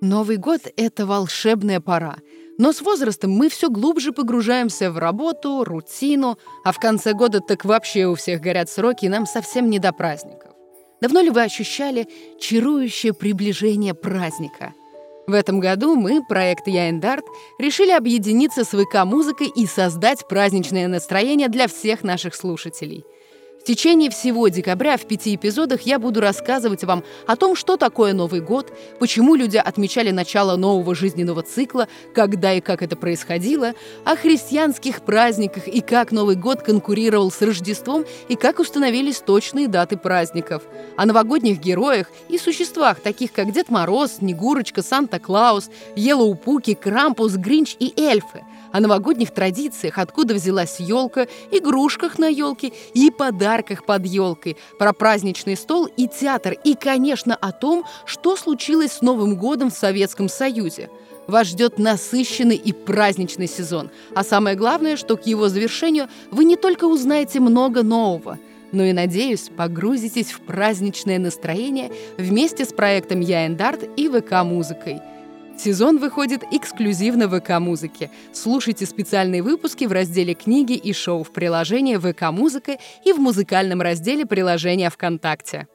Новый год — это волшебная пора. Но с возрастом мы все глубже погружаемся в работу, рутину, а в конце года так вообще у всех горят сроки, и нам совсем не до праздников. Давно ли вы ощущали чарующее приближение праздника? В этом году мы, проект Яендарт, решили объединиться с ВК-музыкой и создать праздничное настроение для всех наших слушателей — течение всего декабря в пяти эпизодах я буду рассказывать вам о том, что такое Новый год, почему люди отмечали начало нового жизненного цикла, когда и как это происходило, о христианских праздниках и как Новый год конкурировал с Рождеством и как установились точные даты праздников, о новогодних героях и существах, таких как Дед Мороз, Снегурочка, Санта-Клаус, Елоупуки, Крампус, Гринч и эльфы – о новогодних традициях, откуда взялась елка, игрушках на елке и подарках под елкой, про праздничный стол и театр, и, конечно, о том, что случилось с Новым годом в Советском Союзе. Вас ждет насыщенный и праздничный сезон. А самое главное, что к его завершению вы не только узнаете много нового, но и, надеюсь, погрузитесь в праздничное настроение вместе с проектом «Я Эндарт» и ВК-музыкой – Сезон выходит эксклюзивно в ВК-музыке. Слушайте специальные выпуски в разделе «Книги и шоу» в приложении ВК-музыка и в музыкальном разделе приложения ВКонтакте.